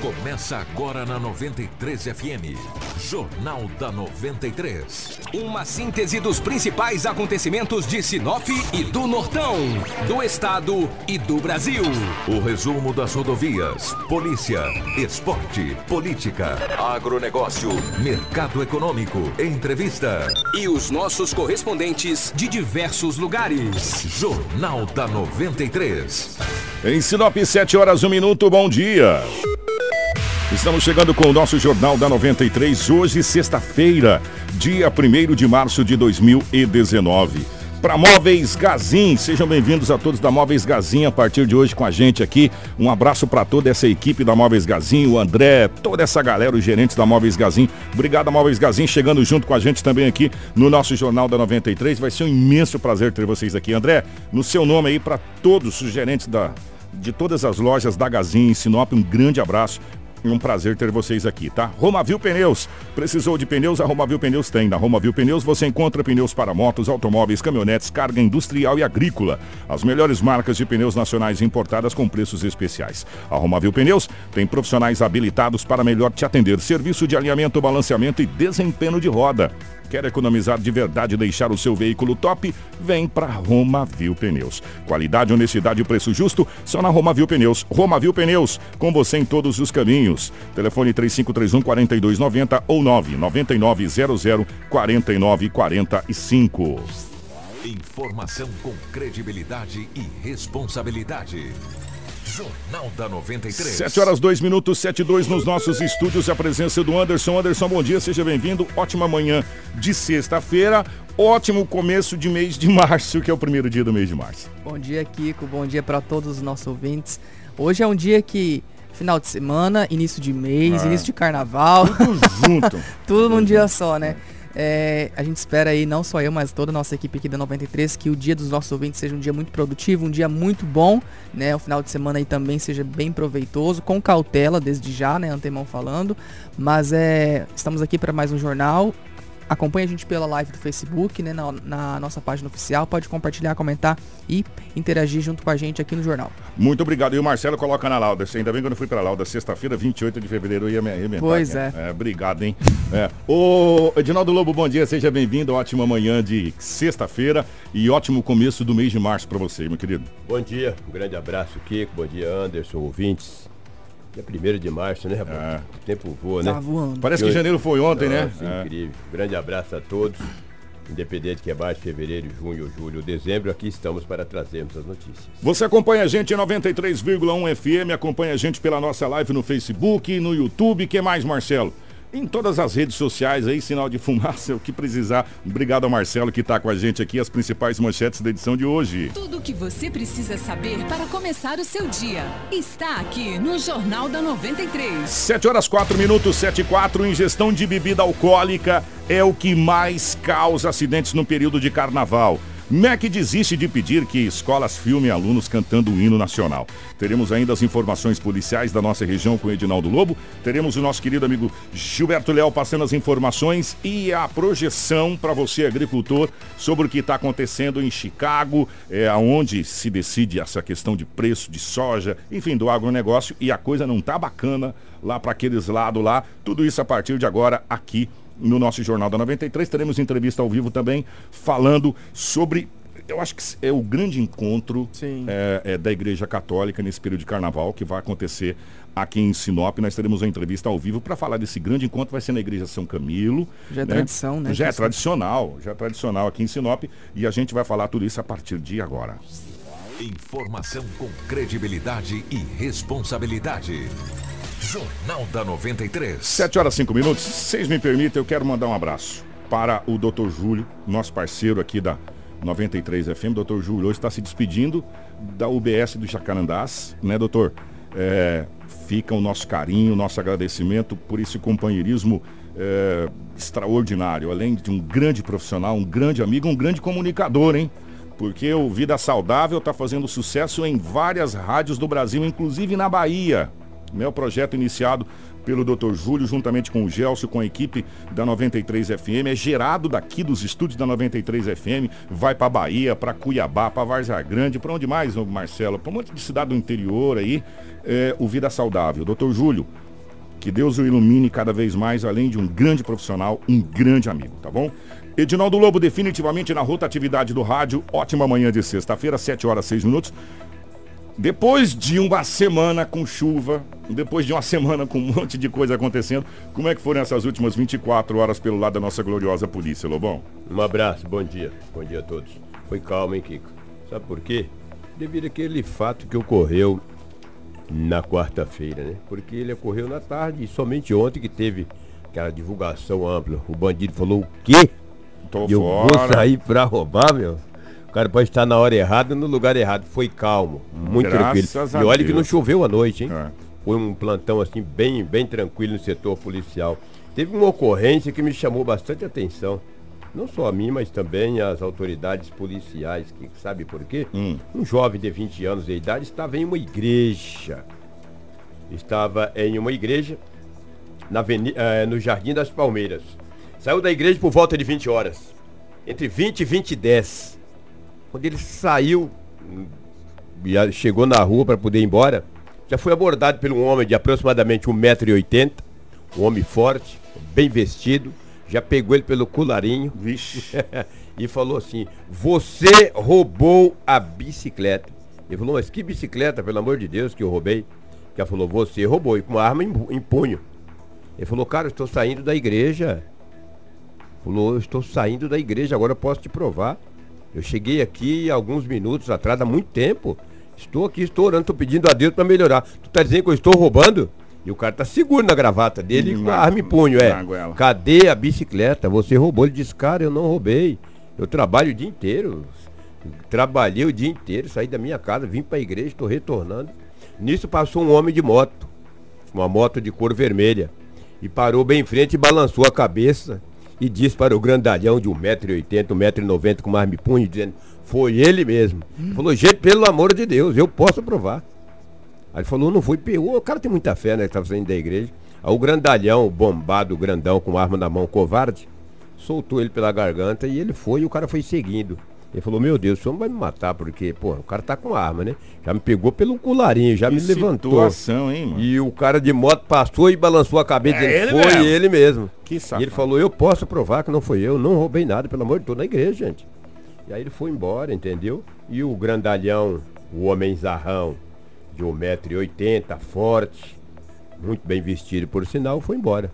Começa agora na 93 FM. Jornal da 93. Uma síntese dos principais acontecimentos de Sinop e do Nortão, do Estado e do Brasil. O resumo das rodovias, polícia, esporte, política, agronegócio, mercado econômico, entrevista. E os nossos correspondentes de diversos lugares. Jornal da 93. Em Sinop, 7 horas, 1 minuto, bom dia. Estamos chegando com o nosso Jornal da 93, hoje, sexta-feira, dia 1 de março de 2019. Para Móveis Gazin, sejam bem-vindos a todos da Móveis Gazin a partir de hoje com a gente aqui. Um abraço para toda essa equipe da Móveis Gazin, o André, toda essa galera, os gerentes da Móveis Gazin. Obrigado, Móveis Gazin, chegando junto com a gente também aqui no nosso Jornal da 93. Vai ser um imenso prazer ter vocês aqui. André, no seu nome aí para todos os gerentes da, de todas as lojas da Gazin em Sinop, um grande abraço. Um prazer ter vocês aqui, tá? Romavil Pneus. Precisou de pneus? A Romavil Pneus tem. Na Romavil Pneus você encontra pneus para motos, automóveis, caminhonetes, carga industrial e agrícola. As melhores marcas de pneus nacionais importadas com preços especiais. A Romavil Pneus tem profissionais habilitados para melhor te atender. Serviço de alinhamento, balanceamento e desempenho de roda. Quer economizar de verdade e deixar o seu veículo top? Vem para Romavil Pneus. Qualidade, honestidade e preço justo só na Romavil Pneus. Romavil Pneus, com você em todos os caminhos. Telefone 3531 4290 ou 99900 4945. Informação com credibilidade e responsabilidade. Jornal da 93. 7 horas 2 minutos, 7 e 2 nos nossos estúdios. A presença do Anderson. Anderson, bom dia, seja bem-vindo. Ótima manhã de sexta-feira. Ótimo começo de mês de março, que é o primeiro dia do mês de março. Bom dia, Kiko. Bom dia para todos os nossos ouvintes. Hoje é um dia que final de semana, início de mês, Ah. início de carnaval, Tudo junto. tudo num dia só, né? É, a gente espera aí, não só eu, mas toda a nossa equipe aqui da 93, que o dia dos nossos ouvintes seja um dia muito produtivo, um dia muito bom, né? O final de semana aí também seja bem proveitoso, com cautela desde já, né? Antemão falando. Mas é, estamos aqui para mais um jornal. Acompanhe a gente pela live do Facebook, né? Na, na nossa página oficial. Pode compartilhar, comentar e interagir junto com a gente aqui no jornal. Muito obrigado. E o Marcelo coloca na lauda. Ainda bem que eu não fui pra lauda. Sexta-feira, 28 de fevereiro, eu ia me arrebentar. Pois cara. é. Obrigado, hein? É. Ô, Edinaldo Lobo, bom dia. Seja bem-vindo. Ótima manhã de sexta-feira e ótimo começo do mês de março pra você, meu querido. Bom dia, um grande abraço, Kiko. Bom dia, Anderson, ouvintes. Dia 1 de março, né, rapaz? É. O tempo voa, né? Tá voando. Parece que janeiro foi ontem, né? Nossa, É. incrível. Grande abraço a todos. Independente que é março, fevereiro, junho, julho, dezembro, aqui estamos para trazermos as notícias. Você acompanha a gente em 93,1 FM, acompanha a gente pela nossa live no Facebook, no YouTube. que mais, Marcelo? Em todas as redes sociais aí, sinal de fumaça, o que precisar. Obrigado ao Marcelo que está com a gente aqui, as principais manchetes da edição de hoje. Tudo o que você precisa saber para começar o seu dia está aqui no Jornal da 93. 7 horas 4 minutos, 7 e 4. Ingestão de bebida alcoólica é o que mais causa acidentes no período de carnaval. MEC desiste de pedir que escolas filmem alunos cantando o hino nacional. Teremos ainda as informações policiais da nossa região com Edinaldo Lobo. Teremos o nosso querido amigo Gilberto Léo passando as informações e a projeção para você, agricultor, sobre o que está acontecendo em Chicago, é, onde se decide essa questão de preço de soja, enfim, do agronegócio. E a coisa não tá bacana lá para aqueles lados lá. Tudo isso a partir de agora aqui no nosso Jornal da 93. Teremos entrevista ao vivo também falando sobre. Eu acho que é o grande encontro é, é, da Igreja Católica nesse período de carnaval que vai acontecer aqui em Sinop. Nós teremos uma entrevista ao vivo para falar desse grande encontro. Vai ser na Igreja São Camilo. Já é tradição, né? Já é tradicional, já é tradicional aqui em Sinop. E a gente vai falar tudo isso a partir de agora. Informação com credibilidade e responsabilidade. Jornal da 93. 7 horas 5 minutos. Vocês me permitem, eu quero mandar um abraço para o Dr. Júlio, nosso parceiro aqui da 93 FM. Dr. Júlio hoje está se despedindo da UBS do Jacarandás, né, doutor? É, fica o nosso carinho, o nosso agradecimento por esse companheirismo é, extraordinário. Além de um grande profissional, um grande amigo, um grande comunicador, hein? Porque o Vida Saudável está fazendo sucesso em várias rádios do Brasil, inclusive na Bahia. Meu projeto iniciado pelo Dr. Júlio, juntamente com o Gelson, com a equipe da 93 FM. É gerado daqui dos estúdios da 93 FM, vai para Bahia, para Cuiabá, para Várzea Grande, para onde mais, Marcelo? Para um monte de cidade do interior aí, é, o Vida Saudável. Dr. Júlio, que Deus o ilumine cada vez mais, além de um grande profissional, um grande amigo, tá bom? Edinaldo Lobo definitivamente na rotatividade do rádio. Ótima manhã de sexta-feira, 7 horas 6 minutos. Depois de uma semana com chuva, depois de uma semana com um monte de coisa acontecendo, como é que foram essas últimas 24 horas pelo lado da nossa gloriosa polícia, Lobão? Um abraço, bom dia. Bom dia a todos. Foi calmo, hein, Kiko? Sabe por quê? Devido àquele fato que ocorreu na quarta-feira, né? Porque ele ocorreu na tarde e somente ontem que teve aquela divulgação ampla. O bandido falou o quê? Tô eu fora. vou sair pra roubar, meu? O cara pode estar na hora errada no lugar errado. Foi calmo, muito Graças tranquilo. a E olha que Deus. não choveu à noite, hein? É. Foi um plantão assim bem, bem tranquilo no setor policial. Teve uma ocorrência que me chamou bastante atenção. Não só a mim, mas também as autoridades policiais, que sabe por quê? Hum. Um jovem de 20 anos de idade estava em uma igreja. Estava em uma igreja na aveni- eh, no Jardim das Palmeiras. Saiu da igreja por volta de 20 horas. Entre 20 e 20 e 10. Quando ele saiu, já chegou na rua para poder ir embora, já foi abordado por um homem de aproximadamente 1,80m, um homem forte, bem vestido, já pegou ele pelo colarinho e falou assim: Você roubou a bicicleta. Ele falou, mas que bicicleta, pelo amor de Deus, que eu roubei? Que ela falou, você roubou, e com uma arma em, em punho. Ele falou, cara, eu estou saindo da igreja. Falou, eu estou saindo da igreja, agora eu posso te provar. Eu cheguei aqui alguns minutos atrás, há muito tempo. Estou aqui, estou orando, estou pedindo a Deus para melhorar. Tu tá dizendo que eu estou roubando? E o cara tá seguro na gravata dele com a arma em punho, é. Cadê a bicicleta? Você roubou. Ele disse, cara, eu não roubei. Eu trabalho o dia inteiro. Trabalhei o dia inteiro, saí da minha casa, vim para a igreja, estou retornando. Nisso passou um homem de moto, uma moto de cor vermelha, e parou bem em frente e balançou a cabeça e disse para o grandalhão de 1,80m, 1,90m com arma em punho, dizendo, foi ele mesmo. Falou, gente, pelo amor de Deus, eu posso provar. Aí ele falou, não foi, pegou. O cara tem muita fé, né? Que tava saindo da igreja. Aí o grandalhão, o bombado, o grandão, com arma na mão, covarde, soltou ele pela garganta e ele foi e o cara foi seguindo. Ele falou, meu Deus, o senhor não vai me matar, porque, pô, o cara tá com arma, né? Já me pegou pelo colarinho, já Que me levantou. situação, hein, mano? E o cara de moto passou e balançou a cabeça É dele. ele Foi mesmo. ele mesmo. Que E ele falou, eu posso provar que não foi eu, não roubei nada, pelo amor de Deus, na igreja, gente. E aí ele foi embora, entendeu? E o grandalhão, o homem zarrão, de 1,80m, forte, muito bem vestido por sinal, foi embora.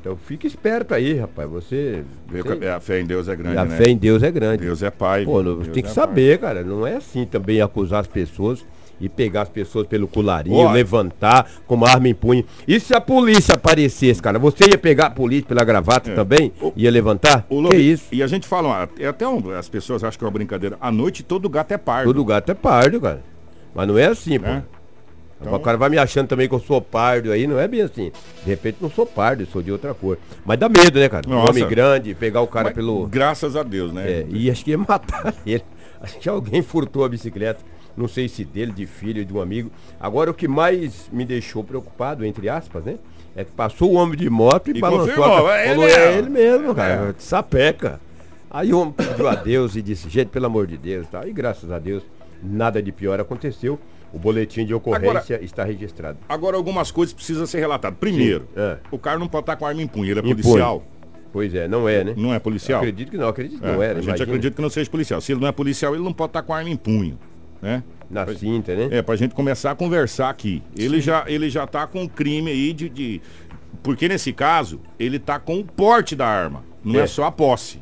Então fica esperto aí, rapaz. Você. Você- que A fé em Deus é grande, a né? fé em Deus é grande. Deus é pai. Pô, Deus tem que é saber, cara. Não é assim também acusar as pessoas e pegar as pessoas pelo colarinho, levantar com uma arma em punho. E se a polícia aparecesse, cara? Você ia pegar a polícia pela gravata É. também? O- Ia levantar? O que Lobo- isso? E a gente fala, é até um- as pessoas acham que é uma brincadeira. À noite todo gato é pardo. Todo gato é pardo, cara. Mas não é assim, pô. Então- O cara vai me achando também que eu sou pardo aí, não é bem assim. De repente não sou pardo, eu sou de outra cor. Mas dá medo, né, cara? Um Nossa. homem grande, pegar o cara Mas, pelo. Graças a Deus, né? É, e acho que ia matar ele. Acho que alguém furtou a bicicleta. Não sei se dele, de filho, de um amigo. Agora o que mais me deixou preocupado, entre aspas, né? É que passou o homem de moto e, E balançou confirmou, a é falou, ele é mesmo." ele mesmo, cara. É. Sapeca. Aí o homem pediu a Deus e disse, gente, pelo amor de Deus, tá? E graças a Deus, nada de pior aconteceu. O boletim de ocorrência está registrado. Agora algumas coisas precisam ser relatadas. Primeiro, é. o cara não pode estar com arma em punho, ele é policial. Pois é, não é, né? Não é policial? Acredito que não, acredito que É, não era. a gente imagina. acredita que não seja policial. Se ele não é policial, ele não pode estar com arma em punho. Né? Na cinta, né? É, pra gente começar a conversar aqui. Ele já, ele já tá com um crime aí de, de- Porque nesse caso, ele tá com o porte da arma. Não é, É. só a posse.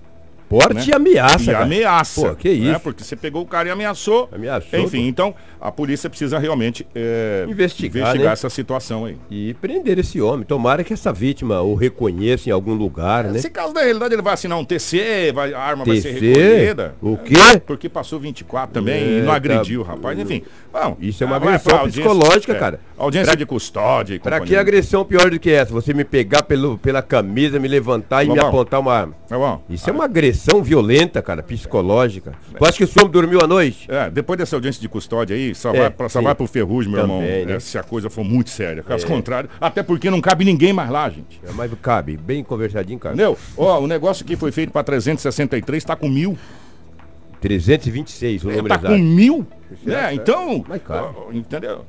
Porte né? e ameaça, E cara. ameaça. Pô, que né? isso? Porque você pegou o cara e ameaçou. Ameaçou, Enfim, pô. então a polícia precisa realmente é, Investigar, né? essa situação aí. E prender esse homem. Tomara que essa vítima o reconheça em algum lugar, né? Nesse caso, na realidade, ele vai assinar um TC, vai, a arma vai ser TC? recolhida. O quê? Porque passou 24 também É, e não tá- agrediu o rapaz. Enfim, bom, Isso é uma agressão pra psicológica, é, cara. Audiência de custódia e Pra que agressão pior do que essa? Você me pegar pelo, pela camisa, me levantar e me Lobão. apontar uma arma. Tá bom? Isso é uma agressão pressão violenta, cara, psicológica. Tu acha que esse homem dormiu à noite? É, depois dessa audiência de custódia aí, só, É, vai, pra, só vai pro ferrugem, meu Também, irmão, né? é, se a coisa for muito séria. Caso contrário, até porque não cabe ninguém mais lá, gente. É, Mas cabe, bem conversadinho, cara. Entendeu? Ó, o negócio que foi feito pra 363 tá com mil. 326 o É, número tá exato. com mil. É, é. então. Mas ó, Entendeu?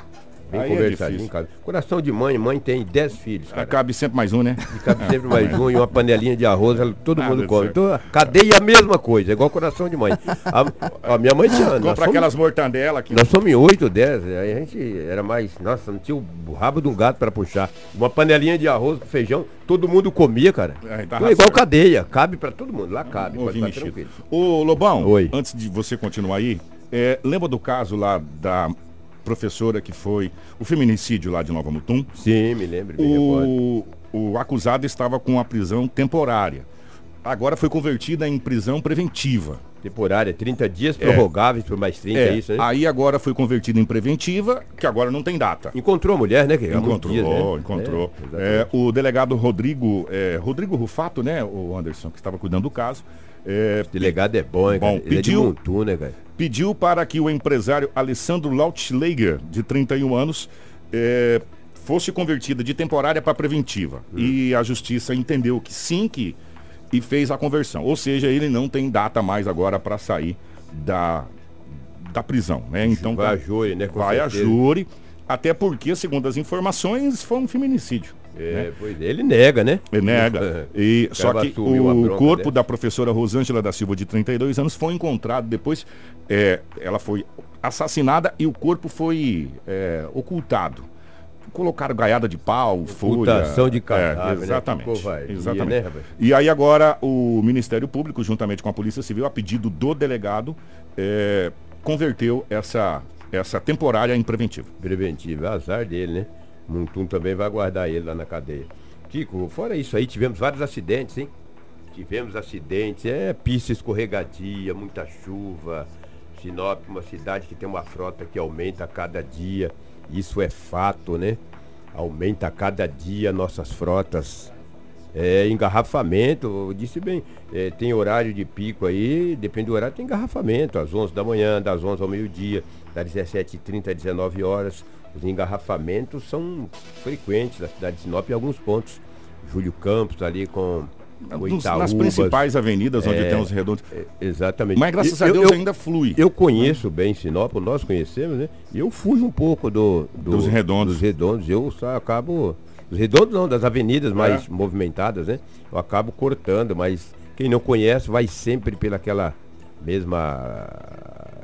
Bem Aí é conversadinho, cara. Coração de mãe, mãe tem 10 filhos, cara. cabe sempre mais um, né? E cabe sempre mais um e uma panelinha de arroz, todo mundo come. Então, cadeia é a mesma coisa, é igual coração de mãe. A, a minha mãe tinha. Compra somos- aquelas mortandelas aqui. Nós somos em 8, 10, aí a gente era mais. Nossa, não tinha o rabo de um gato para puxar. Uma panelinha de arroz com feijão, todo mundo comia, cara. É, tá Não é igual cadeia, cabe para todo mundo, lá cabe, Ô, pode. Ô, Lobão, Oi. antes de você continuar aí, é, lembra do caso lá da professora que foi o feminicídio lá de Nova Mutum? Sim, me lembro, me. O, o acusado estava com a prisão temporária. Agora foi convertida em prisão preventiva. Temporária, 30 dias prorrogáveis por mais 30, é, isso, né? Aí agora foi convertida em preventiva, que agora não tem data. Encontrou a mulher, né? Que Encontrou, dias, né? encontrou. É. É, o delegado Rodrigo, é, Rodrigo Rufato, né, o Anderson, que estava cuidando do caso, é, delegado é bom, hein, Bom, cara? Ele pediu- é Montu, né, cara? pediu para que o empresário Alessandro Lautschläger, de 31 anos, é, fosse convertida de temporária para preventiva. Hum. E a justiça entendeu que sim, que e fez a conversão. Ou seja, ele não tem data mais agora para sair da, da prisão, né? Então Vai tá- a júri, né, com vai a certeza. júri, até porque, segundo as informações, foi um feminicídio. É, né? pois é, ele nega, né? Ele nega. E, O só que o corpo dessa. da professora Rosângela da Silva, de 32 anos, foi encontrado depois. é, ela foi assassinada e o corpo foi é, ocultado. Colocaram gaiada de pau, folha. Ocultação de cadáver, né? Exatamente. Covardia, exatamente. né, rapaz? e aí agora o Ministério Público, juntamente com a Polícia Civil, a pedido do delegado, é, converteu essa, essa temporária em preventiva. Preventivo, é azar dele, né? Montum também vai guardar ele lá na cadeia. Kiko, fora isso aí, tivemos vários acidentes, hein? Tivemos acidentes, é pista escorregadia, muita chuva. Sinop, uma cidade que tem uma frota que aumenta a cada dia. Isso é fato, né? Aumenta a cada dia nossas frotas. É, engarrafamento, eu disse bem, é, tem horário de pico aí, depende do horário, tem engarrafamento, às 11 da manhã, das 11 ao meio-dia, das 17h30 às 19 horas. Os engarrafamentos são frequentes na cidade de Sinop em alguns pontos. Júlio Campos ali com Nos- nas principais avenidas onde É, tem os redondos. É, Exatamente. Mas graças a Eu- Deus eu- ainda flui. eu conheço bem Sinop, nós conhecemos, né? E eu fujo um pouco do, do- Dos redondos. Dos redondos. Eu só acabo. Dos redondos não, das avenidas mais É. movimentadas, né? Eu acabo cortando, mas quem não conhece vai sempre pelaquela mesma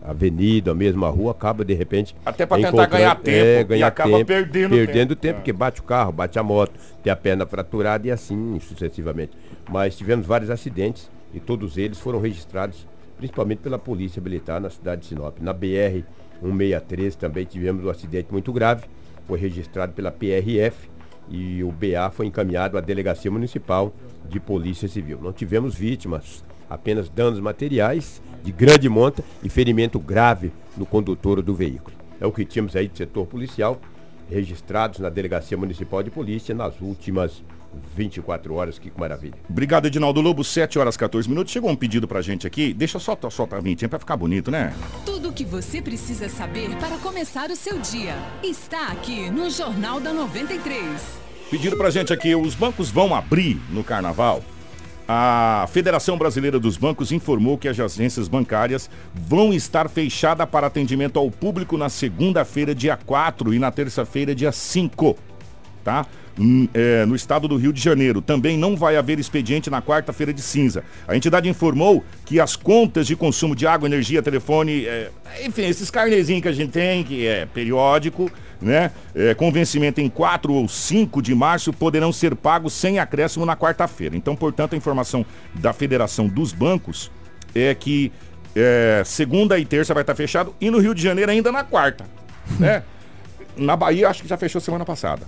avenida, a mesma rua, acaba de repente. Até pra tentar ganhar tempo, É, e ganhar acaba tempo, perdendo Perdendo tempo. tempo, É. porque bate o carro, bate a moto, tem a perna fraturada e assim sucessivamente. Mas tivemos vários acidentes e todos eles foram registrados, principalmente pela Polícia Militar na cidade de Sinop. Na BR 163 também tivemos um acidente muito grave, foi registrado pela PRF e o BA foi encaminhado à Delegacia Municipal de Polícia Civil. Não tivemos vítimas, apenas danos materiais de grande monta e ferimento grave no condutor do veículo. É o que tínhamos aí do setor policial, registrados na Delegacia Municipal de Polícia nas últimas 24 horas. Que maravilha. Obrigado, Edinaldo Lobo. 7 horas 14 minutos. Chegou um pedido pra gente aqui. Deixa só soltar a vintinha pra ficar bonito, né? Tudo o que você precisa saber para começar o seu dia está aqui no Jornal da 93. Pediram pra gente aqui, os bancos vão abrir no carnaval? A Federação Brasileira dos Bancos informou que as agências bancárias vão estar fechadas para atendimento ao público na segunda-feira, dia 4 e na terça-feira, dia 5. Tá? Hum, é, no estado do Rio de Janeiro. Também não vai haver expediente na quarta-feira de cinza. A entidade informou que as contas de consumo de água, energia, telefone, é, enfim, esses carnezinhos que a gente tem, que é periódico, né? É, com vencimento em 4 ou 5 de março, poderão ser pagos sem acréscimo na quarta-feira. Então, portanto, a informação da Federação dos Bancos é que é, segunda e terça vai estar fechado e no Rio de Janeiro ainda na quarta, né? Na Bahia, acho que já fechou semana passada.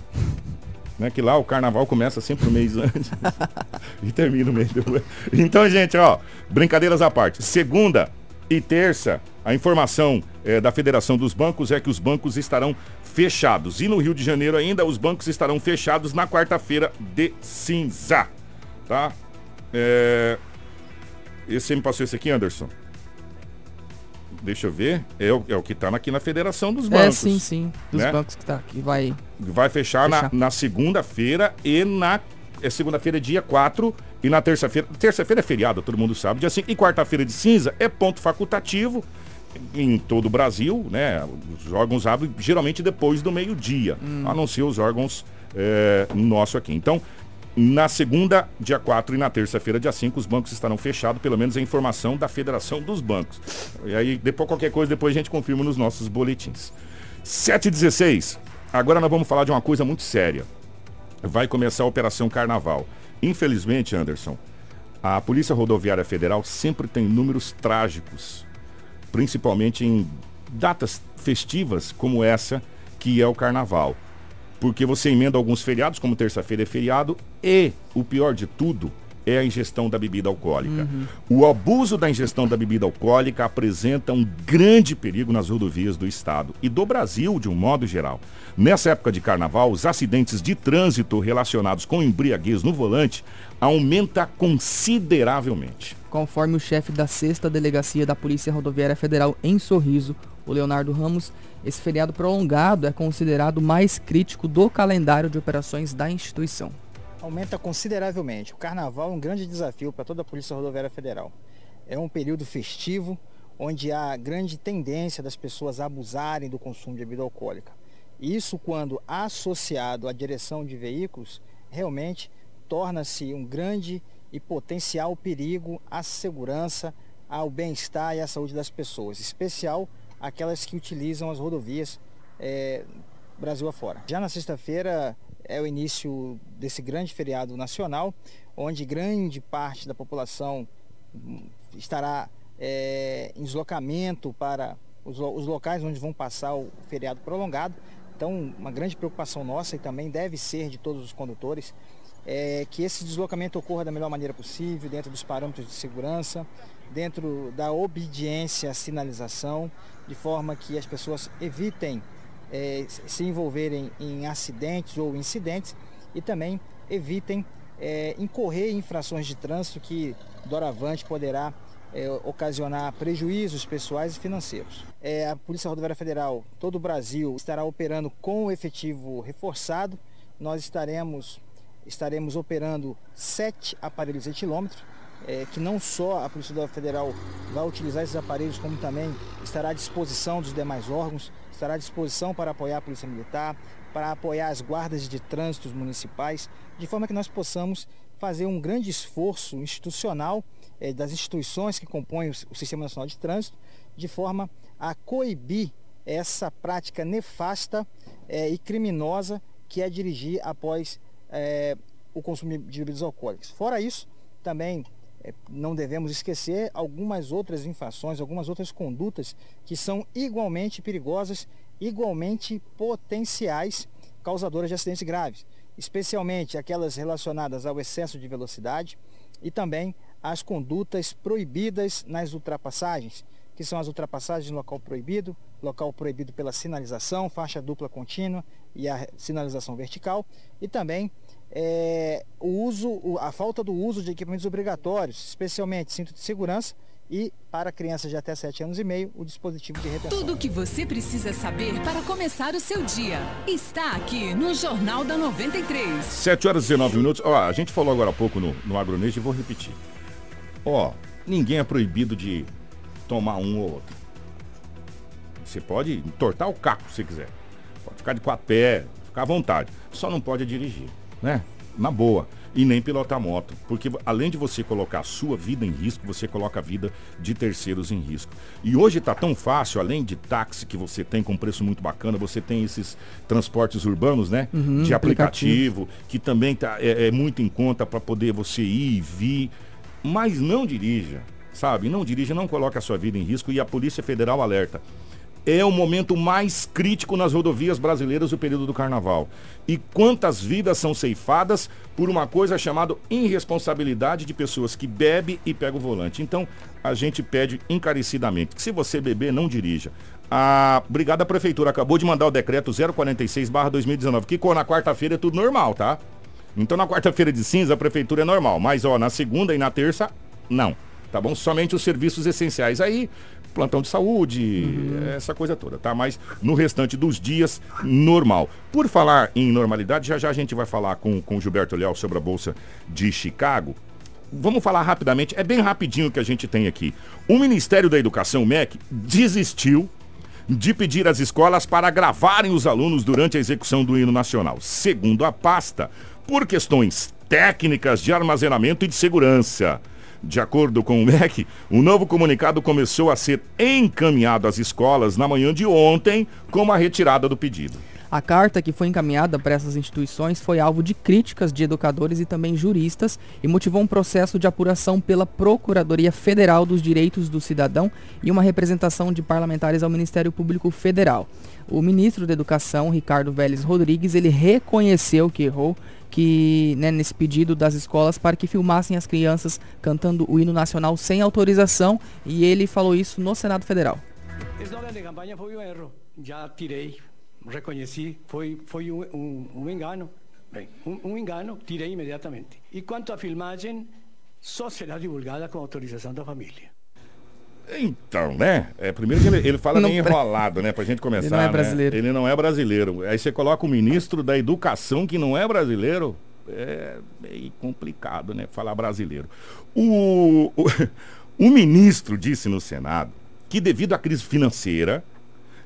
Né, que lá o carnaval começa sempre um mês antes e termina o mês depois. Então, gente, ó, brincadeiras à parte. Segunda e terça, a informação eh, da Federação dos Bancos é que os bancos estarão fechados. E no Rio de Janeiro ainda, os bancos estarão fechados na quarta-feira de cinza. Tá? É, esse você me passou esse aqui, Anderson? Deixa eu ver. É o, é o que está aqui na Federação dos Bancos. É, sim, sim. Dos né? bancos que tá aqui. Vai. Vai fechar, na, Fechar. na segunda-feira e na. É segunda-feira, dia 4, e na terça-feira. Terça-feira é feriado, todo mundo sabe. Dia 5. E quarta-feira de cinza é ponto facultativo em todo o Brasil, né? Os órgãos abrem geralmente depois do meio-dia, a não ser os órgãos é, nosso aqui. Então, na segunda, dia 4 e na terça-feira, dia 5, os bancos estarão fechados, pelo menos a informação da Federação dos Bancos. E aí, depois qualquer coisa, depois a gente confirma nos nossos boletins. 7h16. Agora nós vamos falar de uma coisa muito séria. Vai começar a Operação Carnaval. Infelizmente, Anderson, a Polícia Rodoviária Federal sempre tem números trágicos, principalmente em datas festivas como essa, que é o Carnaval. Porque você emenda alguns feriados, como terça-feira é feriado, e o pior de tudo é a ingestão da bebida alcoólica. O abuso da ingestão da bebida alcoólica apresenta um grande perigo nas rodovias do estado e do Brasil de um modo geral. Nessa época de carnaval, os acidentes de trânsito relacionados com embriaguez no volante aumenta consideravelmente. Conforme o chefe da sexta delegacia da Polícia Rodoviária Federal em Sorriso, o Leonardo Ramos, esse feriado prolongado é considerado mais crítico do calendário de operações da instituição. aumenta consideravelmente. O carnaval é um grande desafio para toda a Polícia Rodoviária Federal. É um período festivo onde há grande tendência das pessoas abusarem do consumo de bebida alcoólica. Isso, quando associado à direção de veículos, realmente torna-se um grande e potencial perigo à segurança, ao bem-estar e à saúde das pessoas, especial aquelas que utilizam as rodovias eh, Brasil afora. Já na sexta-feira é o início desse grande feriado nacional, onde grande parte da população hum, estará eh, em deslocamento para os, os locais onde vão passar o feriado prolongado. Então, uma grande preocupação nossa e também deve ser de todos os condutores é que esse deslocamento ocorra da melhor maneira possível, dentro dos parâmetros de segurança, dentro da obediência à sinalização, de forma que as pessoas evitem eh, se envolverem em acidentes ou incidentes e também evitem eh, incorrer infrações de trânsito que doravante poderá eh, ocasionar prejuízos pessoais e financeiros. Eh, a Polícia Rodoviária Federal, todo o Brasil, estará operando com o efetivo reforçado. Nós estaremos estaremos operando sete aparelhos etilômetros, eh, que não só a Polícia Federal vai utilizar esses aparelhos, como também estará à disposição dos demais órgãos, estará à disposição para apoiar a Polícia Militar, para apoiar as guardas de trânsitos municipais, de forma que nós possamos fazer um grande esforço institucional eh, das instituições que compõem o, Sistema Nacional de Trânsito, de forma a coibir essa prática nefasta eh, e criminosa que é dirigir após eh, o consumo de bebidas alcoólicas. Fora isso, também eh, não devemos esquecer algumas outras infrações, algumas outras condutas que são igualmente perigosas, igualmente potenciais causadoras de acidentes graves, especialmente aquelas relacionadas ao excesso de velocidade e também as condutas proibidas nas ultrapassagens, que são as ultrapassagens no local proibido, local proibido pela sinalização, faixa dupla contínua e a sinalização vertical, e também é, o uso, a falta do uso de equipamentos obrigatórios, especialmente cinto de segurança e para crianças de até 7 anos e meio, o dispositivo de retenção. Tudo o que você precisa saber para começar o seu dia está aqui no Jornal da 93. 7 horas e 19 minutos. Ó, a gente falou agora há pouco no, no Agronês e vou repetir. Ó, ninguém é proibido de tomar um ou outro. Você pode entortar o caco se quiser. Pode ficar de quatro pés, ficar à vontade. Só não pode dirigir, né? Na boa. E nem pilotar moto. Porque além de você colocar a sua vida em risco, você coloca a vida de terceiros em risco. E hoje tá tão fácil, além de táxi que você tem com preço muito bacana, você tem esses transportes urbanos, né? de aplicativo, que também tá, é, é muito em conta para poder você ir e vir. Mas não dirija, sabe? Não dirija, não coloque a sua vida em risco. E a Polícia Federal alerta. É o momento mais crítico nas rodovias brasileiras o período do carnaval. E quantas vidas são ceifadas por uma coisa chamada irresponsabilidade de pessoas que bebem e pegam o volante. Então, a gente pede encarecidamente que se você beber, não dirija. A Brigada Prefeitura acabou de mandar o decreto 046-2019, que na quarta-feira é tudo normal, tá? Então na quarta-feira de cinza a prefeitura é normal, mas ó, na segunda e na terça, não. tá bom? Somente os serviços essenciais. Aí, plantão de saúde, uhum. essa coisa toda, tá? Mas no restante dos dias, normal. Por falar em normalidade, já já a gente vai falar com, com o Gilberto Leal sobre a Bolsa de Chicago. Vamos falar rapidamente, é bem rapidinho que a gente tem aqui. O Ministério da Educação, MEC, desistiu de pedir às escolas para gravarem os alunos durante a execução do hino nacional. Segundo a pasta, por questões técnicas de armazenamento e de segurança. De acordo com o MEC, o novo comunicado começou a ser encaminhado às escolas na manhã de ontem com a retirada do pedido. A carta que foi encaminhada para essas instituições foi alvo de críticas de educadores e também juristas e motivou um processo de apuração pela Procuradoria Federal dos Direitos do Cidadão e uma representação de parlamentares ao Ministério Público Federal. O ministro da Educação, Ricardo Vélez Rodrigues, ele reconheceu que errou que né, nesse pedido das escolas para que filmassem as crianças cantando o hino nacional sem autorização e ele falou isso no Senado Federal. Slogan de campanha foi um erro, já tirei reconheci, foi, foi um, um, um engano. Bem, um, um, engano, tirei imediatamente. E quanto à filmagem, só será divulgada com autorização da família. Então, né? É, primeiro que ele, ele fala não, meio enrolado, né? Pra gente começar. Ele não é né? brasileiro. Ele não é brasileiro. Aí você coloca o ministro da educação que não é brasileiro. É meio complicado, né? Falar brasileiro. O, o, o ministro disse no Senado que devido à crise financeira,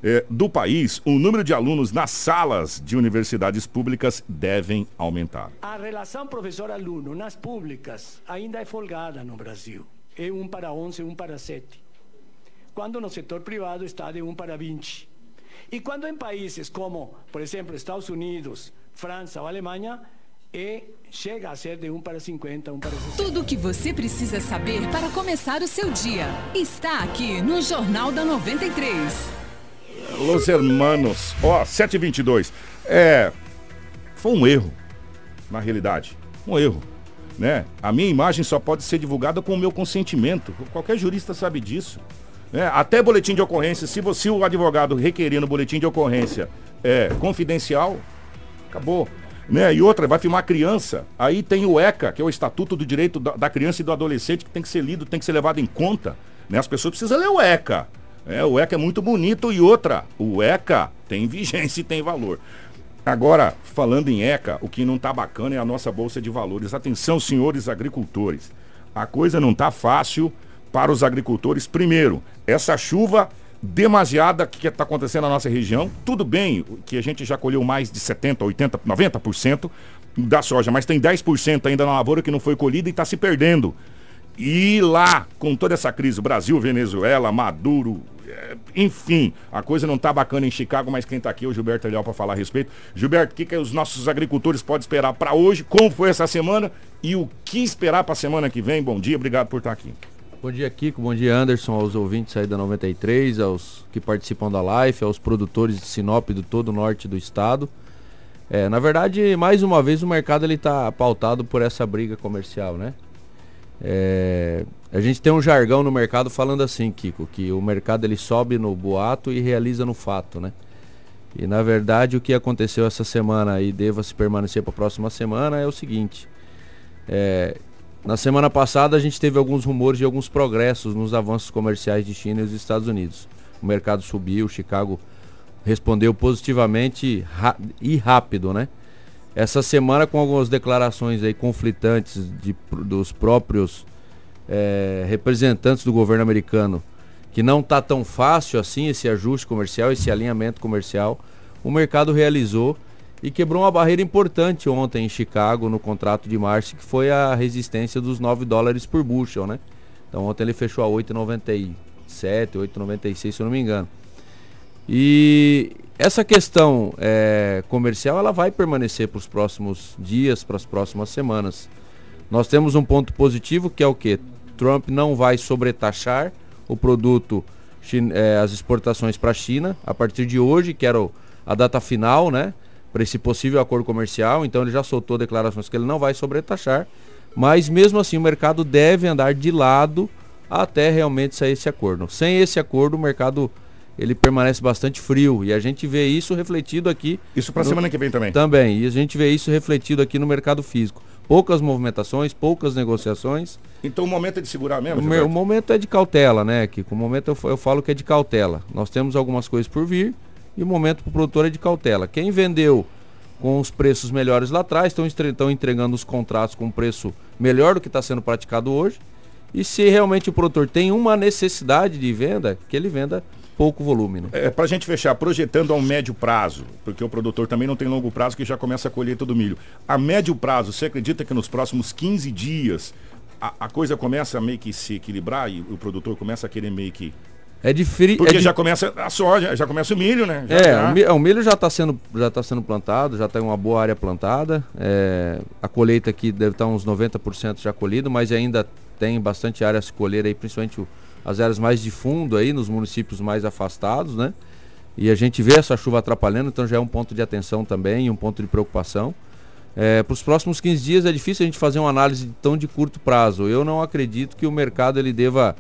eh, do país, o número de alunos nas salas de universidades públicas devem aumentar. A relação professor-aluno nas públicas ainda é folgada no Brasil. É um para 11, um para 7. Quando no setor privado está de 1 para 20. E quando em países como, por exemplo, Estados Unidos, França ou Alemanha, e chega a ser de 1 para 50, 1 para 60. Tudo o que você precisa saber para começar o seu dia está aqui no Jornal da 93. Los Hermanos. Ó, oh, 722. É. Foi um erro, na realidade. Um erro. Né? A minha imagem só pode ser divulgada com o meu consentimento. Qualquer jurista sabe disso. Né? Até boletim de ocorrência, se você, o advogado requerer no boletim de ocorrência é confidencial, acabou. Né? E outra, vai filmar criança. Aí tem o ECA, que é o Estatuto do Direito da, da Criança e do Adolescente, que tem que ser lido, tem que ser levado em conta. Né? As pessoas precisam ler o ECA. É, o ECA é muito bonito e outra, o ECA tem vigência e tem valor. Agora, falando em ECA, o que não está bacana é a nossa Bolsa de Valores. Atenção, senhores agricultores. A coisa não está fácil para os agricultores. Primeiro, essa chuva demasiada que está acontecendo na nossa região. Tudo bem que a gente já colheu mais de 70%, 80%, 90% da soja, mas tem 10% ainda na lavoura que não foi colhida e está se perdendo. E lá, com toda essa crise, Brasil, Venezuela, Maduro, é, enfim, a coisa não tá bacana em Chicago, mas quem tá aqui é o Gilberto Leal para falar a respeito. Gilberto, o que, que os nossos agricultores podem esperar para hoje? Como foi essa semana e o que esperar para a semana que vem? Bom dia, obrigado por estar aqui. Bom dia, Kiko. Bom dia, Anderson, aos ouvintes aí da 93, aos que participam da live, aos produtores de Sinop do todo o norte do estado. É, na verdade, mais uma vez o mercado ele está pautado por essa briga comercial, né? É, a gente tem um jargão no mercado falando assim, Kiko, que o mercado ele sobe no boato e realiza no fato, né? E na verdade o que aconteceu essa semana e deva se permanecer para a próxima semana é o seguinte. É, na semana passada a gente teve alguns rumores de alguns progressos nos avanços comerciais de China e os Estados Unidos. O mercado subiu, Chicago respondeu positivamente e rápido, né? essa semana com algumas declarações aí conflitantes de, dos próprios é, representantes do governo americano, que não está tão fácil assim esse ajuste comercial, esse alinhamento comercial, o mercado realizou e quebrou uma barreira importante ontem em Chicago no contrato de março, que foi a resistência dos 9 dólares por bushel, né? Então ontem ele fechou a 8,97, 8,96 se eu não me engano. E essa questão é, comercial ela vai permanecer para os próximos dias, para as próximas semanas. Nós temos um ponto positivo que é o que? Trump não vai sobretaxar o produto, é, as exportações para a China a partir de hoje, que era a data final, né? Para esse possível acordo comercial. Então ele já soltou declarações que ele não vai sobretaxar. Mas mesmo assim o mercado deve andar de lado até realmente sair esse acordo. Sem esse acordo, o mercado ele permanece bastante frio e a gente vê isso refletido aqui. Isso para semana que vem também. Também, e a gente vê isso refletido aqui no mercado físico. poucas movimentações, poucas negociações. Então o momento é de segurar mesmo? O, meu, o momento é de cautela, né, Kiko? O momento eu, eu falo que é de cautela. Nós temos algumas coisas por vir e o momento para o produtor é de cautela. Quem vendeu com os preços melhores lá atrás, estão entregando os contratos com preço melhor do que está sendo praticado hoje. E se realmente o produtor tem uma necessidade de venda, que ele venda pouco volume. Né? É, para a gente fechar, projetando a um médio prazo, porque o produtor também não tem longo prazo que já começa a colheita do milho. A médio prazo, você acredita que nos próximos 15 dias a, a coisa começa a meio que se equilibrar e o produtor começa a querer meio que é de frio. Porque é de... já começa a soja, já começa o milho, né? Já, é, já... O, milho, o milho já está sendo, já tá sendo plantado, já tem uma boa área plantada. É, a colheita aqui deve estar tá uns 90% já colhido, mas ainda tem bastante área a se colher aí, principalmente o, as áreas mais de fundo aí, nos municípios mais afastados, né? E a gente vê essa chuva atrapalhando, então já é um ponto de atenção também, um ponto de preocupação. É, Para os próximos 15 dias é difícil a gente fazer uma análise tão de curto prazo. Eu não acredito que o mercado ele deva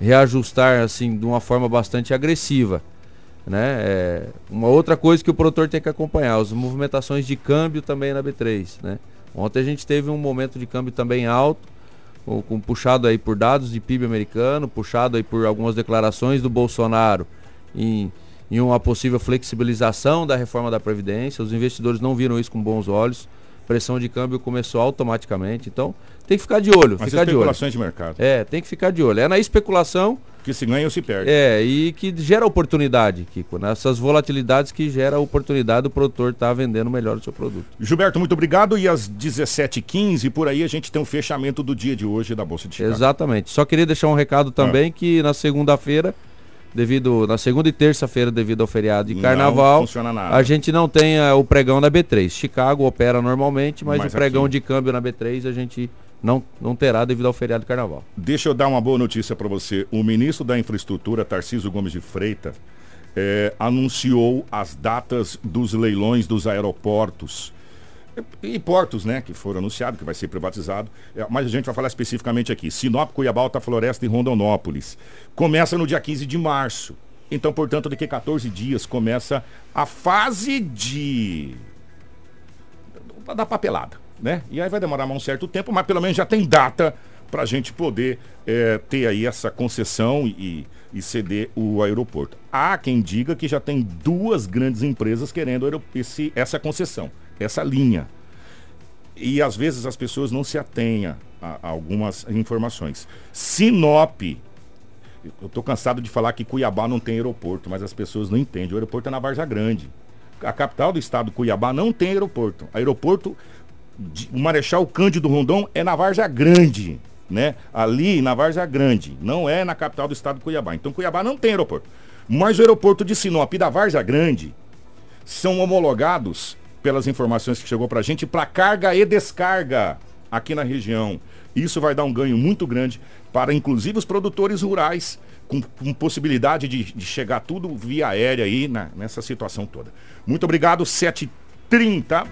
reajustar assim de uma forma bastante agressiva. Né? É, uma outra coisa que o produtor tem que acompanhar, as movimentações de câmbio também na B3. Né? Ontem a gente teve um momento de câmbio também alto, com, com, puxado aí por dados de PIB americano, puxado aí por algumas declarações do Bolsonaro em, em uma possível flexibilização da reforma da Previdência. Os investidores não viram isso com bons olhos. Pressão de câmbio começou automaticamente. Então, tem que ficar de olho. Mas ficar especulações de, olho. de mercado. É, tem que ficar de olho. É na especulação. Que se ganha ou se perde. É, e que gera oportunidade, Kiko. Nessas volatilidades que gera oportunidade, o produtor está vendendo melhor o seu produto. Gilberto, muito obrigado. E às 17h15, por aí, a gente tem o fechamento do dia de hoje da Bolsa de Chicago. Exatamente. Só queria deixar um recado também ah. que na segunda-feira devido na segunda e terça-feira devido ao feriado de carnaval, a gente não tem uh, o pregão da B3. Chicago opera normalmente, mas, mas o pregão aqui... de câmbio na B3 a gente não, não terá devido ao feriado de carnaval. Deixa eu dar uma boa notícia para você. O ministro da Infraestrutura, Tarcísio Gomes de Freitas, é, anunciou as datas dos leilões dos aeroportos e portos, né, que foram anunciados, que vai ser privatizado. É, mas a gente vai falar especificamente aqui. Sinop, Cuiabá, Alta Floresta e Rondonópolis. Começa no dia 15 de março. Então, portanto, daqui a 14 dias começa a fase de... da papelada, né? E aí vai demorar um certo tempo, mas pelo menos já tem data para a gente poder é, ter aí essa concessão e, e, ceder o aeroporto. Há quem diga que já tem duas grandes empresas querendo esse, essa concessão essa linha. E às vezes as pessoas não se atenham a, a algumas informações. Sinop, eu estou cansado de falar que Cuiabá não tem aeroporto, mas as pessoas não entendem. O aeroporto é na Varja Grande. A capital do estado, Cuiabá, não tem aeroporto. Aeroporto, de, o Marechal Cândido Rondon é na Varja Grande. Né? Ali na Varja Grande, não é na capital do estado de Cuiabá. Então Cuiabá não tem aeroporto. Mas o aeroporto de Sinop e da Varja Grande são homologados pelas informações que chegou para a gente, para carga e descarga aqui na região. Isso vai dar um ganho muito grande para, inclusive, os produtores rurais, com, com possibilidade de, de, chegar tudo via aérea aí na, nessa situação toda. Muito obrigado, 7h30.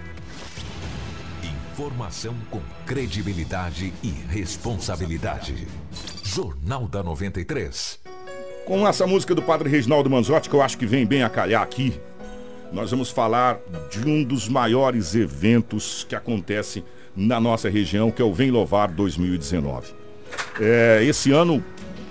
Informação com credibilidade e responsabilidade. Jornal da 93. Com essa música do Padre Reginaldo Manzotti, que eu acho que vem bem a calhar aqui, nós vamos falar de um dos maiores eventos que acontece na nossa região, que é o Vem Louvar 2019. É, esse ano,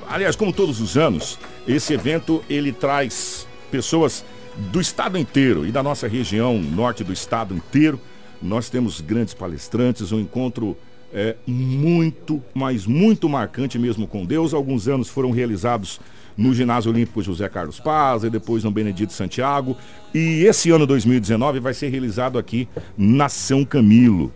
aliás, como todos os anos, esse evento ele traz pessoas do estado inteiro e da nossa região, norte do estado inteiro. Nós temos grandes palestrantes, um encontro é, muito, mas muito marcante mesmo com Deus. Alguns anos foram realizados no Ginásio Olímpico José Carlos Paz e depois no Benedito Santiago. E esse ano 2019 vai ser realizado aqui na São Camilo.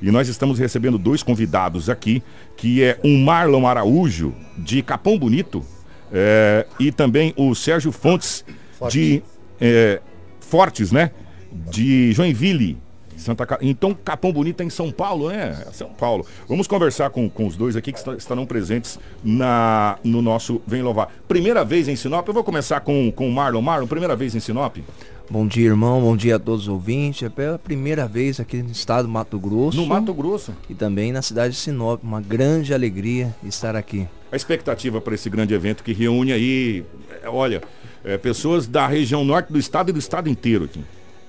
E nós estamos recebendo dois convidados aqui, que é o Marlon Araújo, de Capão Bonito, é, e também o Sérgio Fontes, Forte. de é, Fortes, né? De Joinville, Santa Então, Capão Bonito é em São Paulo, né? São Paulo. Vamos conversar com, com os dois aqui que estarão presentes na, no nosso Vem Louvar. Primeira vez em Sinop, eu vou começar com, com o Marlon. Marlon, primeira vez em Sinop? Bom dia, irmão. Bom dia a todos os ouvintes. É pela primeira vez aqui no estado do Mato Grosso. No Mato Grosso. E também na cidade de Sinop. Uma grande alegria estar aqui. A expectativa para esse grande evento que reúne aí, é, olha, é, pessoas da região norte do estado e do estado inteiro aqui.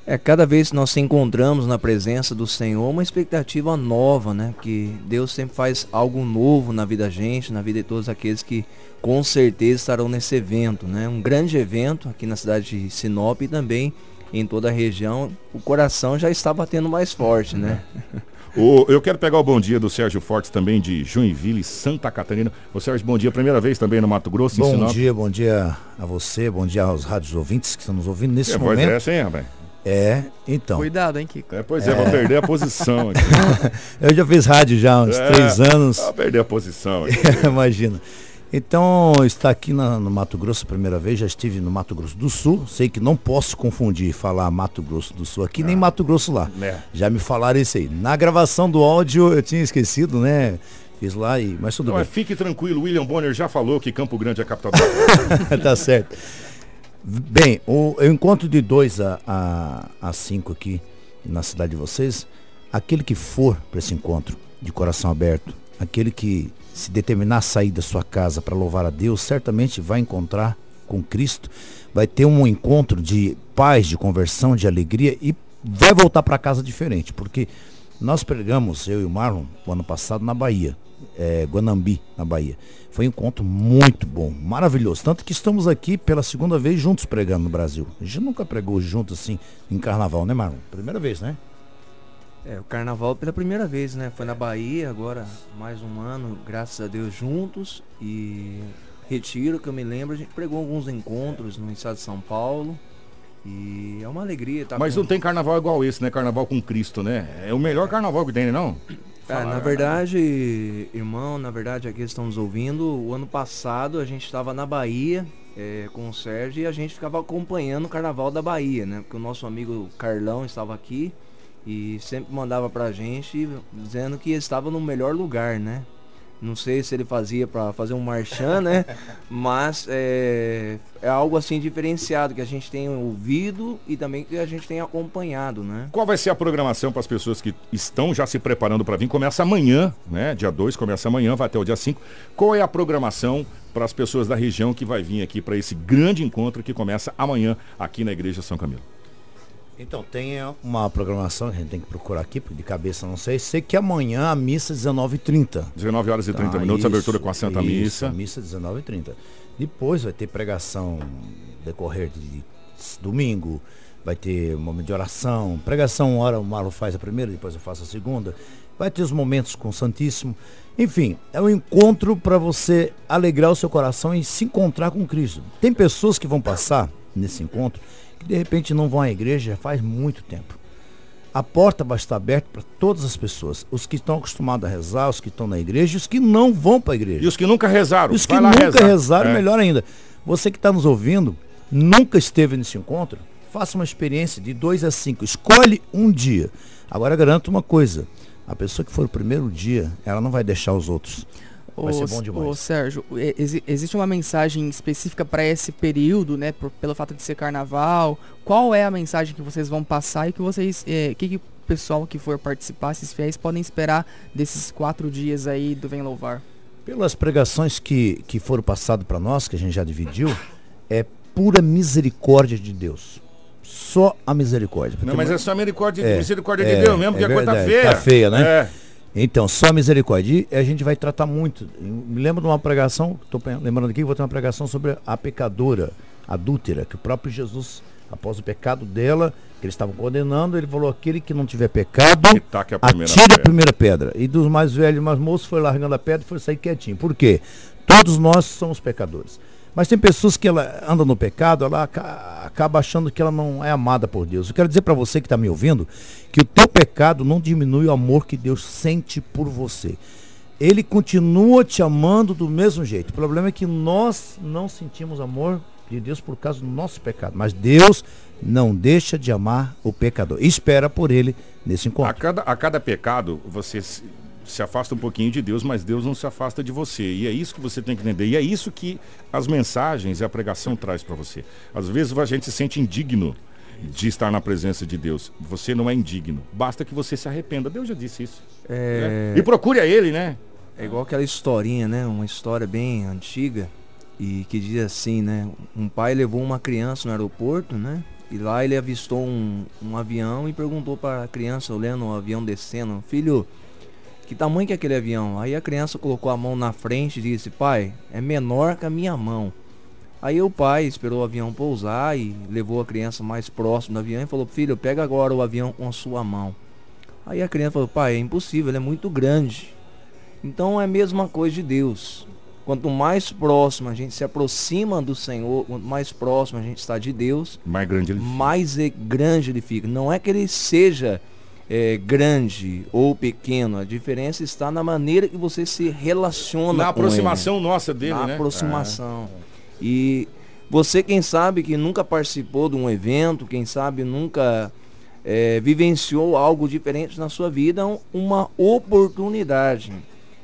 É, cada vez que nós se encontramos na presença do Senhor, uma expectativa nova, né? Que Deus sempre faz algo novo na vida da gente, na vida de todos aqueles que com certeza estarão nesse evento, né? Um grande evento aqui na cidade de Sinop e também em toda a região. O coração já está batendo mais forte, né? O, eu quero pegar o bom dia do Sérgio Fortes também de Joinville, Santa Catarina. O Sérgio, bom dia, primeira vez também no Mato Grosso. Bom dia, bom dia a você, bom dia aos rádios ouvintes que estão nos ouvindo nesse é, momento. Voz é essa, hein, rapaz? É, então. Cuidado, hein, Kiko? É, pois é, é. vou perder a posição aqui. eu já fiz rádio já há uns é, três anos. Vou perder a posição aqui. Imagina. Então, está aqui na, no Mato Grosso a primeira vez, já estive no Mato Grosso do Sul. Sei que não posso confundir falar Mato Grosso do Sul aqui, ah, nem Mato Grosso lá. Né? Já me falaram isso aí. Na gravação do áudio eu tinha esquecido, né? Fiz lá e. Mas tudo não, bem. Mas fique tranquilo, William Bonner já falou que Campo Grande é a capital Tá certo. Bem, o, eu encontro de 2 a 5 a, a cinco aqui na cidade de vocês. Aquele que for para esse encontro de coração aberto, aquele que se determinar a sair da sua casa para louvar a Deus, certamente vai encontrar com Cristo, vai ter um encontro de paz, de conversão, de alegria e vai voltar para casa diferente, porque nós pregamos, eu e o Marlon, o ano passado na Bahia, é, Guanambi, na Bahia. Foi um encontro muito bom, maravilhoso. Tanto que estamos aqui pela segunda vez juntos pregando no Brasil. A gente nunca pregou junto assim em carnaval, né, Marlon? Primeira vez, né? É, o carnaval pela primeira vez, né? Foi na Bahia, agora mais um ano, graças a Deus, juntos. E Retiro, que eu me lembro, a gente pregou alguns encontros no estado de São Paulo. E é uma alegria. Tá Mas com... não tem carnaval igual esse, né? Carnaval com Cristo, né? É o melhor carnaval que tem, né, É, na verdade, irmão, na verdade, aqui estão nos ouvindo. O ano passado a gente estava na Bahia é, com o Sérgio e a gente ficava acompanhando o carnaval da Bahia, né? Porque o nosso amigo Carlão estava aqui e sempre mandava pra gente dizendo que estava no melhor lugar, né? Não sei se ele fazia para fazer um marchand, né? Mas é, é, algo assim diferenciado que a gente tem ouvido e também que a gente tem acompanhado, né? Qual vai ser a programação para as pessoas que estão já se preparando para vir? Começa amanhã, né? Dia 2 começa amanhã, vai até o dia 5. Qual é a programação para as pessoas da região que vai vir aqui para esse grande encontro que começa amanhã aqui na Igreja São Camilo? Então, tem uma programação que a gente tem que procurar aqui, porque de cabeça não sei. Sei que amanhã a missa 19h30. 19 horas e 30 tá, minutos, isso, abertura com a Santa isso, Missa. Missa 19h30. Depois vai ter pregação decorrer de domingo, vai ter momento de oração. Pregação, hora o Marlon faz a primeira, depois eu faço a segunda. Vai ter os momentos com o Santíssimo. Enfim, é um encontro para você alegrar o seu coração e se encontrar com Cristo. Tem pessoas que vão passar nesse encontro que de repente não vão à igreja faz muito tempo. A porta vai estar aberta para todas as pessoas. Os que estão acostumados a rezar, os que estão na igreja e os que não vão para a igreja. E os que nunca rezaram. E os que nunca rezar. rezaram, é. melhor ainda. Você que está nos ouvindo, nunca esteve nesse encontro, faça uma experiência de 2 a 5. Escolhe um dia. Agora garanto uma coisa. A pessoa que for o primeiro dia, ela não vai deixar os outros. Vai ser bom demais. Ô, Sérgio, ex existe uma mensagem específica para esse período, né? Por, pelo fato de ser carnaval. Qual é a mensagem que vocês vão passar e que vocês. É, que, que o pessoal que for participar, esses fiéis, podem esperar desses quatro dias aí do Vem Louvar? Pelas pregações que, que foram passadas para nós, que a gente já dividiu, é pura misericórdia de Deus só a misericórdia. Não, mas é só a misericórdia, é, misericórdia é, de Deus mesmo, é porque verdade, a coisa tá feia. Tá feia, né? É. Então, só misericórdia. E a gente vai tratar muito. me lembro de uma pregação, estou lembrando aqui, vou ter uma pregação sobre a pecadora adúltera, que o próprio Jesus, após o pecado dela, que eles estavam condenando, ele falou: aquele que não tiver pecado, a atire a primeira pedra. E dos mais velhos mais moços foi largando a pedra e foi sair quietinho. Por quê? Todos nós somos pecadores. Mas tem pessoas que ela anda no pecado, ela acaba achando que ela não é amada por Deus. Eu quero dizer para você que está me ouvindo que o teu pecado não diminui o amor que Deus sente por você. Ele continua te amando do mesmo jeito. O problema é que nós não sentimos amor de Deus por causa do nosso pecado. Mas Deus não deixa de amar o pecador. Espera por ele nesse encontro. A cada, a cada pecado, você se afasta um pouquinho de Deus, mas Deus não se afasta de você. E é isso que você tem que entender. E é isso que as mensagens e a pregação traz para você. Às vezes a gente se sente indigno de estar na presença de Deus. Você não é indigno. Basta que você se arrependa. Deus já disse isso. É... Né? E procure a Ele, né? É igual aquela historinha, né? Uma história bem antiga e que diz assim, né? Um pai levou uma criança no aeroporto, né? E lá ele avistou um, um avião e perguntou para a criança, olhando o avião descendo, filho, que tamanho que é aquele avião? Aí a criança colocou a mão na frente e disse, pai, é menor que a minha mão. Aí o pai esperou o avião pousar e levou a criança mais próximo do avião e falou, filho, pega agora o avião com a sua mão. Aí a criança falou, pai, é impossível, ele é muito grande. Então é a mesma coisa de Deus. Quanto mais próximo a gente se aproxima do Senhor, quanto mais próximo a gente está de Deus, mais grande ele fica. Mais é grande ele fica. Não é que ele seja é, grande ou pequeno, a diferença está na maneira que você se relaciona na aproximação ele. nossa dele, na né? aproximação. É. E você, quem sabe que nunca participou de um evento, quem sabe nunca é, vivenciou algo diferente na sua vida, uma oportunidade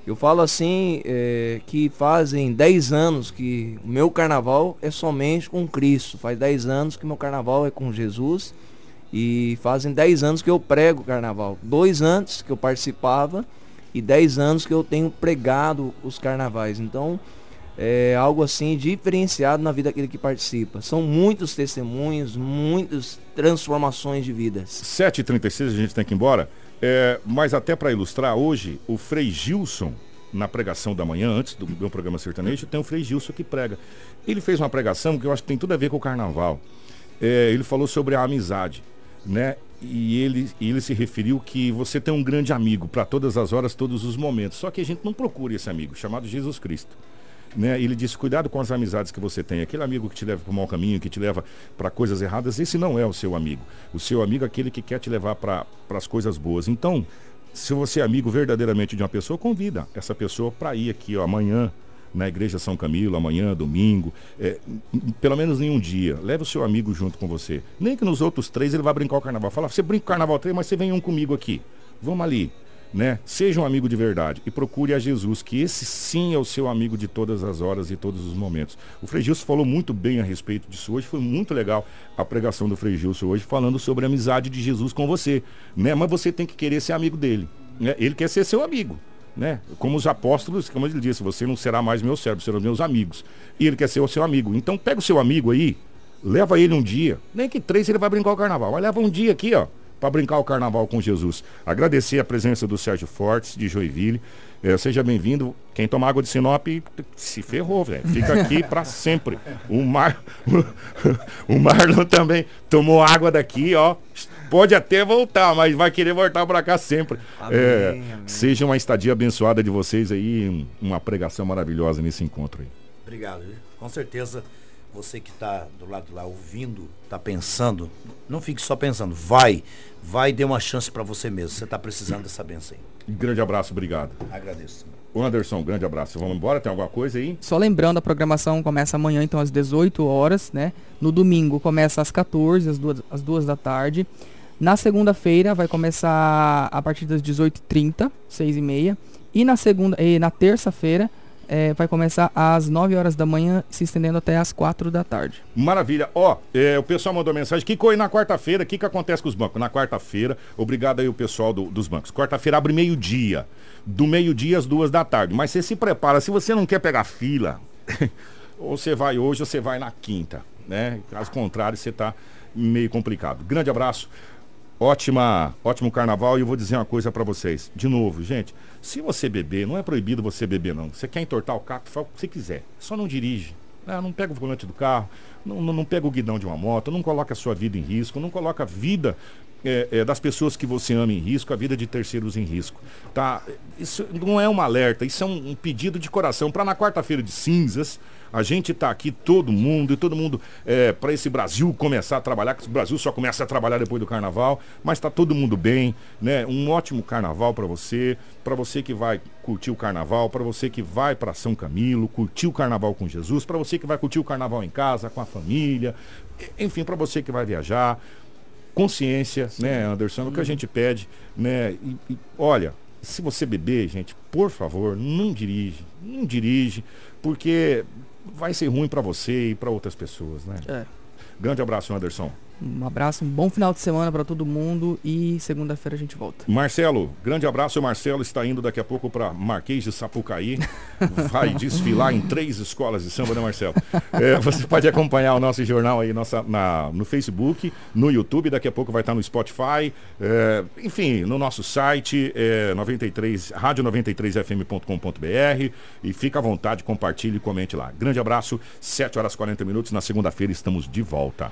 eu falo assim é, que fazem 10 anos que o meu carnaval é somente com Cristo. Faz 10 anos que meu carnaval é com Jesus. E fazem 10 anos que eu prego carnaval. Dois antes que eu participava e 10 anos que eu tenho pregado os carnavais. Então é algo assim diferenciado na vida daquele que participa. São muitos testemunhos, muitas transformações de vidas. 7h36 a gente tem que ir embora. É, mas até para ilustrar, hoje o Frei Gilson, na pregação da manhã, antes do meu programa sertanejo, tem o Frei Gilson que prega. Ele fez uma pregação que eu acho que tem tudo a ver com o carnaval. É, ele falou sobre a amizade, né? E ele, ele se referiu que você tem um grande amigo para todas as horas, todos os momentos. Só que a gente não procura esse amigo, chamado Jesus Cristo. Né? Ele disse: cuidado com as amizades que você tem. Aquele amigo que te leva para o mau caminho, que te leva para coisas erradas, esse não é o seu amigo. O seu amigo é aquele que quer te levar para as coisas boas. Então, se você é amigo verdadeiramente de uma pessoa, convida essa pessoa para ir aqui ó, amanhã na Igreja São Camilo, amanhã, domingo, é, pelo menos em um dia. Leve o seu amigo junto com você. Nem que nos outros três ele vai brincar o carnaval. Fala, você brinca o carnaval três, mas você vem um comigo aqui. Vamos ali né? Seja um amigo de verdade e procure a Jesus, que esse sim é o seu amigo de todas as horas e todos os momentos. O Frei Gilson falou muito bem a respeito disso hoje, foi muito legal a pregação do Frei Gilson hoje, falando sobre a amizade de Jesus com você, né? Mas você tem que querer ser amigo dele, né? Ele quer ser seu amigo. Né? Como os apóstolos, como ele disse, você não será mais meu servo, serão meus amigos. E ele quer ser o seu amigo. Então pega o seu amigo aí, leva ele um dia. Nem que três ele vai brincar o carnaval. Mas leva um dia aqui, ó para brincar o carnaval com Jesus. Agradecer a presença do Sérgio Fortes, de Joinville. É, seja bem-vindo. Quem toma água de Sinop se ferrou, velho. Fica aqui para sempre. O, Mar... o Marlon também tomou água daqui, ó. Pode até voltar, mas vai querer voltar para cá sempre. Amém, é, amém. Seja uma estadia abençoada de vocês aí, uma pregação maravilhosa nesse encontro aí. Obrigado. Com certeza você que está do lado lá ouvindo, está pensando, não fique só pensando, vai, vai e dê uma chance para você mesmo. Você está precisando dessa benção aí. Grande abraço, obrigado. Agradeço. O Anderson, grande abraço. Vamos embora? Tem alguma coisa aí? Só lembrando, a programação começa amanhã, então às 18 horas, né? No domingo começa às 14, às 2, às 2 da tarde. Na segunda-feira vai começar a partir das 18h30, 6h30. E na segunda e na terça-feira é, vai começar às 9 horas da manhã, se estendendo até às 4 da tarde. Maravilha. Ó, é, o pessoal mandou mensagem. Que coi na quarta-feira, o que, que acontece com os bancos? Na quarta-feira, obrigado aí o pessoal do, dos bancos. Quarta-feira abre meio-dia. Do meio-dia às duas da tarde. Mas você se prepara, se você não quer pegar fila, ou você vai hoje ou você vai na quinta. Né? Caso contrário, você tá meio complicado. Grande abraço. Ótima, ótimo carnaval e eu vou dizer uma coisa para vocês. De novo, gente, se você beber, não é proibido você beber não. Você quer entortar o carro, faz o que você quiser. Só não dirige. Ah, não pega o volante do carro, não, não, não, pega o guidão de uma moto, não coloca a sua vida em risco, não coloca a vida é, é, das pessoas que você ama em risco, a vida de terceiros em risco. Tá? Isso não é um alerta, isso é um, um pedido de coração para na quarta-feira de cinzas a gente está aqui, todo mundo, e todo mundo, é, para esse Brasil começar a trabalhar, que o Brasil só começa a trabalhar depois do carnaval, mas está todo mundo bem, né? Um ótimo carnaval para você, para você que vai curtir o carnaval, para você que vai para São Camilo, curtir o carnaval com Jesus, para você que vai curtir o carnaval em casa, com a família, enfim, para você que vai viajar. Consciência, Sim. né, Anderson? É o que a uhum. gente pede, né? E, e, olha, se você beber, gente, por favor, não dirige. Não dirige, porque vai ser ruim para você e para outras pessoas, né? É. Grande abraço, Anderson. Um abraço, um bom final de semana para todo mundo e segunda-feira a gente volta. Marcelo, grande abraço. O Marcelo está indo daqui a pouco para Marquês de Sapucaí. Vai desfilar em três escolas de samba, né, Marcelo? É, você pode acompanhar o nosso jornal aí nossa, na, no Facebook, no YouTube, daqui a pouco vai estar no Spotify, é, enfim, no nosso site, é, 93, rádio93fm.com.br e fica à vontade, compartilhe e comente lá. Grande abraço, 7 horas 40 minutos. Na segunda-feira estamos de volta.